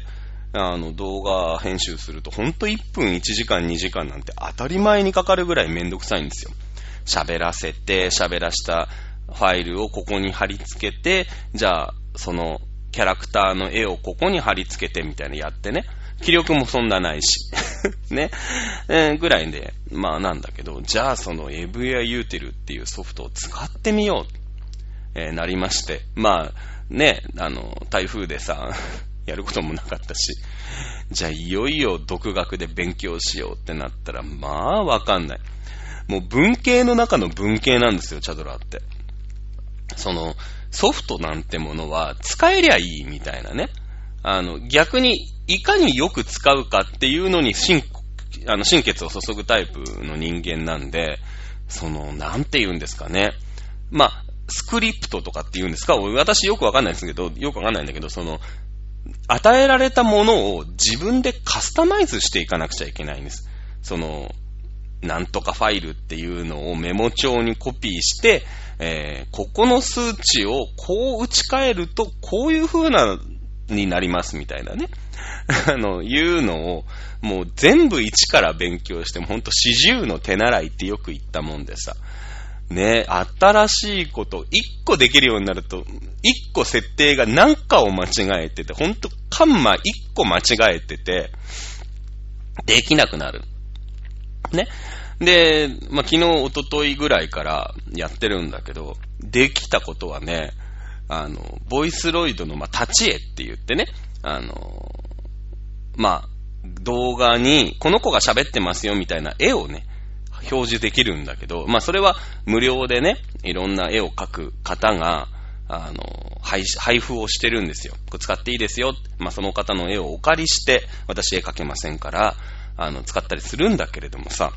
あの動画編集すると、ほんと1分1時間2時間なんて当たり前にかかるぐらいめんどくさいんですよ。喋らせて、喋らしたファイルをここに貼り付けて、じゃあ、そのキャラクターの絵をここに貼り付けてみたいなやってね。気力もそんなないし。[LAUGHS] ね。えー、ぐらいで、まあなんだけど、じゃあその AV やユーテルっていうソフトを使ってみよう、えー、なりまして。まあ、ね、あの、台風でさ、[LAUGHS] やることもなかったし、じゃあいよいよ独学で勉強しようってなったら、まあわかんない。もう文系の中の文系なんですよ、チャドラーって。その、ソフトなんてものは使えりゃいいみたいなね。あの、逆にいかによく使うかっていうのに心、あの、心血を注ぐタイプの人間なんで、その、なんて言うんですかね。まあ、スクリプトとかって言うんですか？私よくわかんないですけど、よくわかんないんだけど、その、与えられたものを自分でカスタマイズしていかなくちゃいけないんです。その、なんとかファイルっていうのをメモ帳にコピーして、えー、ここの数値をこう打ち替えると、こういう風なになりますみたいなね。[LAUGHS] あの、いうのを、もう全部一から勉強して、ほんと四十の手習いってよく言ったもんでさ。ね、新しいこと、一個できるようになると、一個設定が何かを間違えてて、ほんとカンマ一個間違えてて、できなくなる。ね。で、まあ、昨日、おとといぐらいからやってるんだけど、できたことはね、あの、ボイスロイドの、まあ、立ち絵って言ってね、あの、まあ、動画に、この子が喋ってますよみたいな絵をね、表示できるんだけど、まあ、それは無料でね、いろんな絵を描く方が、あの、配配布をしてるんですよ。これ使っていいですよ。まあ、その方の絵をお借りして、私絵描けませんから、あの、使ったりするんだけれどもさ、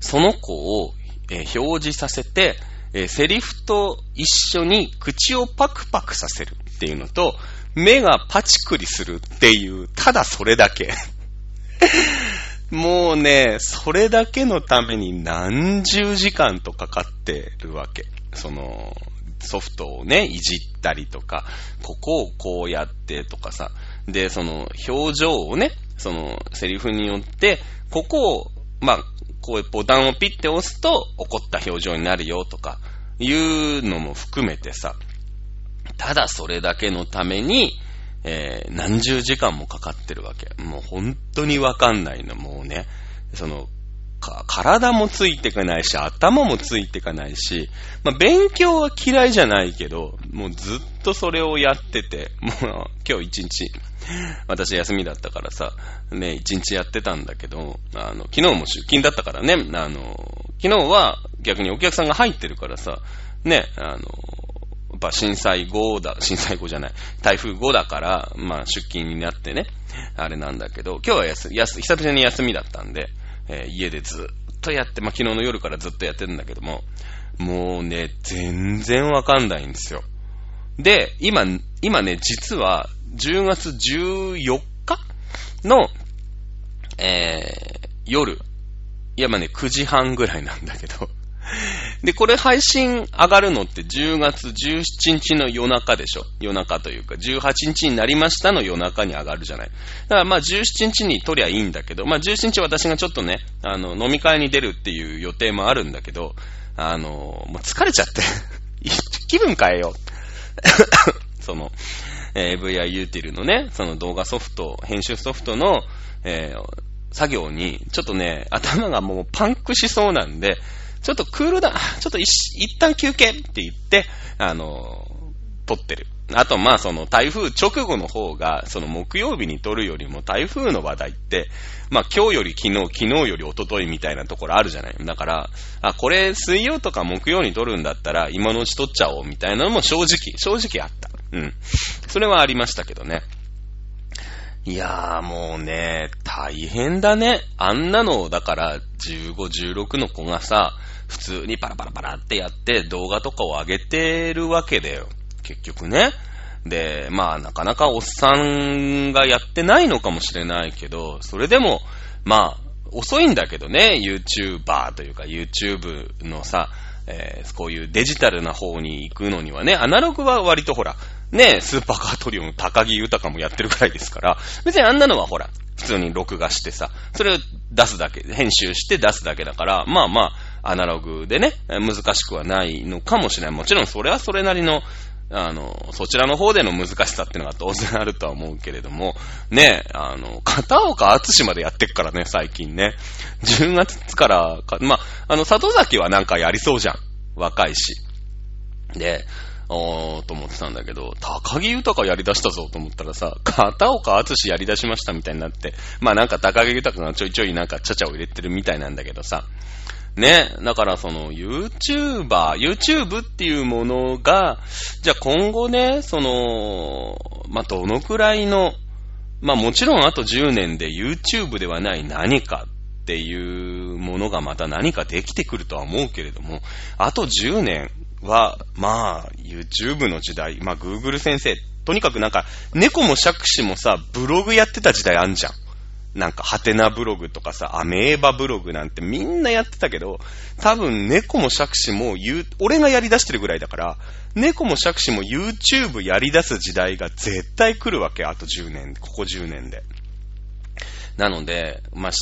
その子を、えー、表示させて、えー、セリフと一緒に口をパクパクさせるっていうのと、目がパチクリするっていう、ただそれだけ。[LAUGHS] もうね、それだけのために何十時間とかかってるわけ。その、ソフトをね、いじったりとか、ここをこうやってとかさ。で、その、表情をね、その、セリフによって、ここを、まあ、こうボタンをピッて押すと怒った表情になるよとか、いうのも含めてさ、ただそれだけのために、えー、何十時間もかかってるわけ。もう本当にわかんないの。もうね、その、体もついてかないし、頭もついてかないし、まあ、勉強は嫌いじゃないけど、もうずっとそれをやってて、もう今日一日、私休みだったからさ、ね、一日やってたんだけど、あの、昨日も出勤だったからね、あの、昨日は逆にお客さんが入ってるからさ、ね、あの、やっぱ震災後だ、震災後じゃない、台風後だから、まあ出勤になってね、あれなんだけど、今日は休、休、久々に休みだったんで、えー、家でずっとやって、まあ昨日の夜からずっとやってるんだけども、もうね、全然わかんないんですよ。で、今、今ね、実は、10月14日の、えー、夜。いや、まあね、9時半ぐらいなんだけど。で、これ配信上がるのって10月17日の夜中でしょ？夜中というか、18日になりましたの夜中に上がるじゃない。だからまあ17日に撮りゃいいんだけど、まあ17日私がちょっとね、あの、飲み会に出るっていう予定もあるんだけど、あの、もう疲れちゃって、[LAUGHS] 気分変えよう。[LAUGHS] その、えー VI ユーティルのね、その動画ソフト、編集ソフトの、えー作業に、ちょっとね、頭がもうパンクしそうなんで、ちょっとクールダウン、[LAUGHS] ちょっと一旦休憩って言って、あの撮ってる。あと、まあ、その台風直後の方が、その木曜日に撮るよりも台風の話題って、まあ、今日より昨日、昨日より一昨日みたいなところあるじゃない。だから、あ、これ水曜とか木曜に撮るんだったら、今のうち撮っちゃおうみたいなのも正直、正直あった。うん。それはありましたけどね。いやーもうね、大変だね。あんなの、だから、15、16の子がさ、普通にパラパラパラってやって動画とかを上げてるわけだよ。結局ね。で、まあなかなかおっさんがやってないのかもしれないけど、それでも、まあ、遅いんだけどね、YouTuber というか YouTube のさ、えーこういうデジタルな方に行くのにはね、アナログは割とほら、ね、スーパーカートリオン高木豊もやってるくらいですから、別にあんなのはほら、普通に録画してさ、それを出すだけ、編集して出すだけだから、まあまあ、アナログでね、難しくはないのかもしれない。もちろんそれはそれなりの、あの、そちらの方での難しさっていうのが当然あるとは思うけれども、ね、あの、片岡厚までやってっからね、最近ね。10月からか、まあ、あの、里崎はなんかやりそうじゃん。若いし。で、おーと思ってたんだけど、高木豊やり出したぞと思ったらさ、片岡厚やり出しましたみたいになって、まあなんか高木豊がちょいちょいなんかちゃちゃを入れてるみたいなんだけどさ、ね、だからその YouTuber、YouTube っていうものが、じゃあ今後ね、その、まあどのくらいの、まあもちろんあと10年で YouTube ではない何かっていうものがまた何かできてくるとは思うけれども、あと10年は、まあ YouTube の時代、まあ Google 先生、とにかくなんか猫も杓子もさ、ブログやってた時代あんじゃん。なんか、ハテナブログとかさ、アメーバブログなんてみんなやってたけど、多分猫も杓子も言う、俺がやり出してるぐらいだから、猫も杓子も YouTube やり出す時代が絶対来るわけ、あと10年、ここ10年で。なので、まあ、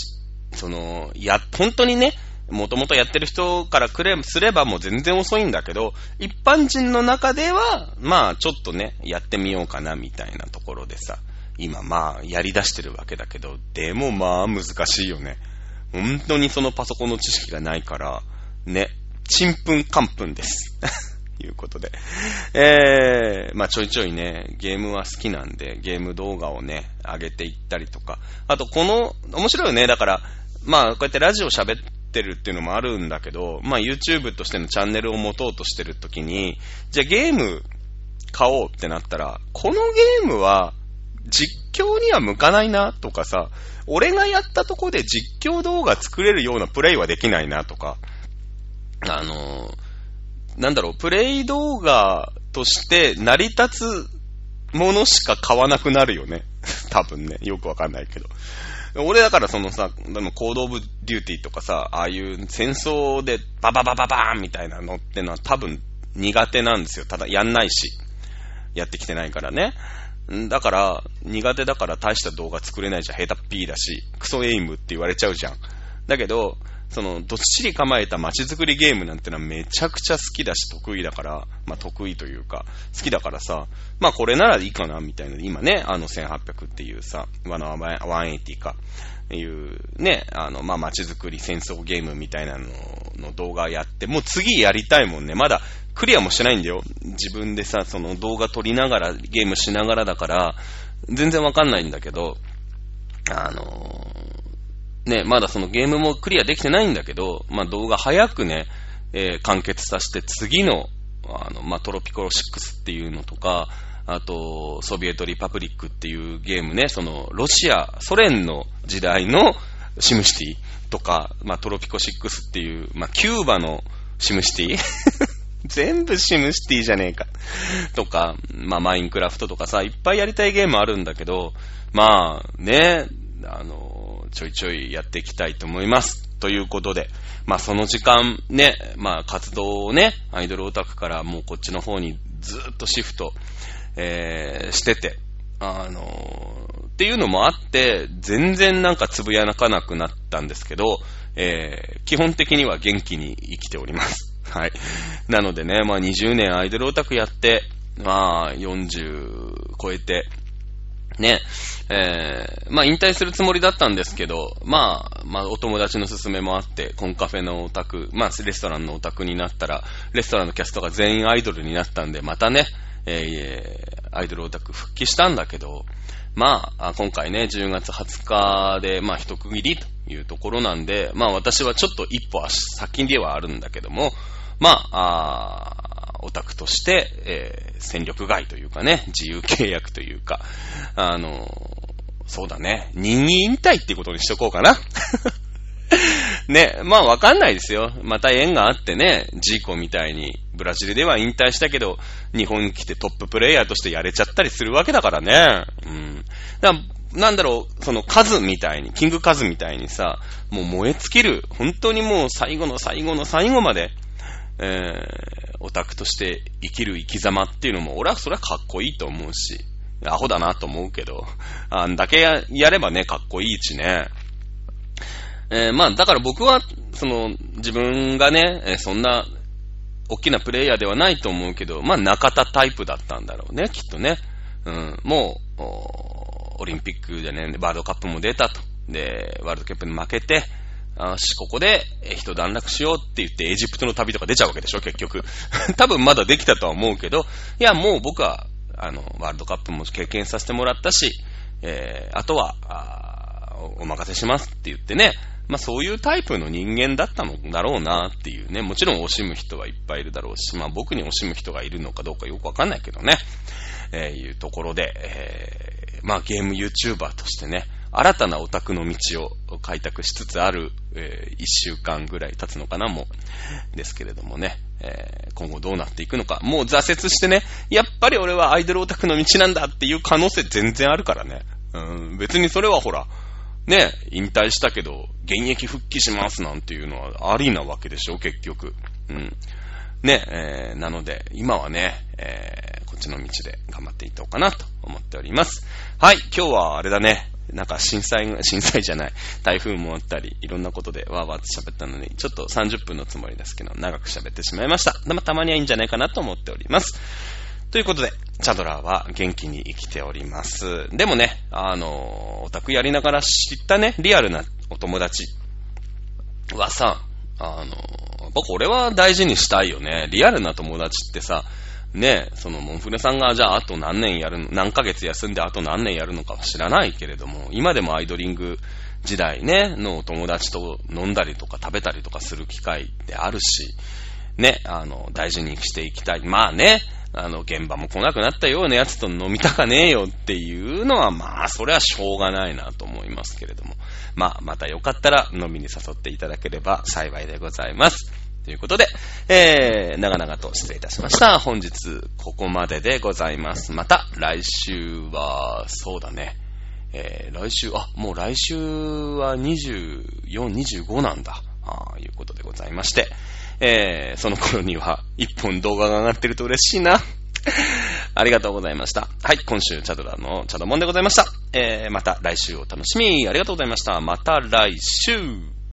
その、や、本当にね、もともとやってる人からくれ、すればもう全然遅いんだけど、一般人の中では、まあちょっとね、やってみようかなみたいなところでさ、今まあやり出してるわけだけど、でもまあ難しいよね。本当にそのパソコンの知識がないから、ね、ちんぷんかんぷんです。[LAUGHS] いうことで。えー、まあちょいちょいね、ゲームは好きなんで、ゲーム動画をね、上げていったりとか。あと、この、面白いよね。だから、まあこうやってラジオ喋ってるっていうのもあるんだけど、まあ YouTube としてのチャンネルを持とうとしてるときに、じゃあゲーム買おうってなったら、このゲームは実況には向かないなとかさ、俺がやったとこで実況動画作れるようなプレイはできないなとか、あのーなんだろう、プレイ動画として成り立つものしか買わなくなるよね。[LAUGHS] 多分ね。よくわかんないけど。俺だからそのさ、でもコードオブデューティーとかさ、ああいう戦争でバババババーンみたいなのってのは多分苦手なんですよ。ただやんないし。やってきてないからね。だから、苦手だから大した動画作れないじゃん。下手っぴーだし、クソエイムって言われちゃうじゃん。だけど、その、どっしり構えた街づくりゲームなんてのはめちゃくちゃ好きだし得意だから、まあ得意というか、好きだからさ、まあこれならいいかなみたいな、今ね、あの1800っていうさ、ワナ180か、いうね、あの、まあ街づくり戦争ゲームみたいなのの動画やって、もう次やりたいもんね。まだクリアもしてないんだよ。自分でさ、その動画撮りながら、ゲームしながらだから、全然わかんないんだけど、あのね、まだそのゲームもクリアできてないんだけど、まあ動画早くね、えー完結させて次の、あの、まあトロピコロ6っていうのとか、あと、ソビエトリパブリックっていうゲームね、その、ロシア、ソ連の時代のシムシティとか、まあトロピコ6っていう、まあキューバのシムシティ全部シムシティじゃねえか。とか、まあマインクラフトとかさ、いっぱいやりたいゲームあるんだけど、まあね、あの、ちょいちょいやっていきたいと思います。ということで、まあその時間ね、まあ活動をね、アイドルオタクからもうこっちの方にずーっとシフト、えーしてて、あのっていうのもあって、全然なんかつぶやかなくなったんですけど、えー基本的には元気に生きております。はい。なのでね、まあ20年アイドルオタクやって、まあ40超えて、ね、えー、まあ引退するつもりだったんですけど、まあ、まあお友達の勧めもあって、コンカフェのオタク、まあレストランのオタクになったら、レストランのキャストが全員アイドルになったんで、またね、えー、アイドルオタク復帰したんだけど、まあ、今回ね、10月20日で、まあ一区切りというところなんで、まあ私はちょっと一歩足先ではあるんだけども、まあ、あオタクとして、えー、戦力外というかね、自由契約というか、あのそうだね、任意引退ってことにしとこうかな。[LAUGHS] ね、まあわかんないですよ。また縁があってね、ジーコみたいにブラジルでは引退したけど、日本に来てトッププレイヤーとしてやれちゃったりするわけだからね。うん。だなんだろう、その数みたいに、キングカズみたいにさ、もう燃え尽きる、本当にもう最後の最後の最後まで、えー、オタクとして生きる生き様っていうのも、俺はそれはかっこいいと思うし、アホだなと思うけど、あんだけややればね、かっこいいしね。えー、まあ、だから僕は、その、自分がね、そんな、大きなプレイヤーではないと思うけど、まあ、中田タイプだったんだろうね、きっとね。うん、もう、オリンピックでねえ、ワールドカップも出たと。で、ワールドカップに負けて、あし、ここで、一段落しようって言って、エジプトの旅とか出ちゃうわけでしょ、結局。[LAUGHS] 多分まだできたとは思うけど、いや、もう僕は、あの、ワールドカップも経験させてもらったし、えー、あとは、あお任せしますって言ってね、まあそういうタイプの人間だったのだろうなっていうね、もちろん惜しむ人はいっぱいいるだろうし、まあ僕に惜しむ人がいるのかどうかよくわかんないけどね、えー、いうところで、えー、まあゲーム YouTuber としてね、新たなオタクの道を開拓しつつある、えー、一週間ぐらい経つのかな、もう。ですけれどもね、えー、今後どうなっていくのか。もう挫折してね、やっぱり俺はアイドルオタクの道なんだっていう可能性全然あるからね。うん、別にそれはほら、ね、引退したけど、現役復帰しますなんていうのはありなわけでしょ、結局。うん。ね、えー、なので、今はね、えー、こっちの道で頑張っていこうかなと思っております。はい、今日はあれだね、なんか震災、[LAUGHS] 震災じゃない、台風もあったり、いろんなことでわーわーって喋ったのに、ちょっと30分のつもりですけど、長く喋ってしまいました。たまにはいいんじゃないかなと思っております。ということで、チャドラーは元気に生きております。でもね、あの、オタクやりながら知ったね、リアルなお友達はさ、あの、僕俺は大事にしたいよね。リアルな友達ってさ、ね、そのモンフレさんがじゃああと何年やるの、何ヶ月休んであと何年やるのかは知らないけれども、今でもアイドリング時代ね、の友達と飲んだりとか食べたりとかする機会ってあるし、ね、あの、大事にしていきたい。まあね、あの、現場も来なくなったようなやつと飲みたかねえよっていうのは、まあ、それはしょうがないなと思いますけれども。まあ、またよかったら飲みに誘っていただければ幸いでございます。ということで、えー、長々と失礼いたしました。本日、ここまででございます。また、来週は、そうだね。えー、来週、あ、もう来週は24、25なんだ。あいうことでございまして、えー、その頃には一本動画が上がってると嬉しいな。[LAUGHS] ありがとうございました。はい、今週、チャドラのチャドモンでございました。えー、また来週お楽しみ。ありがとうございました。また来週。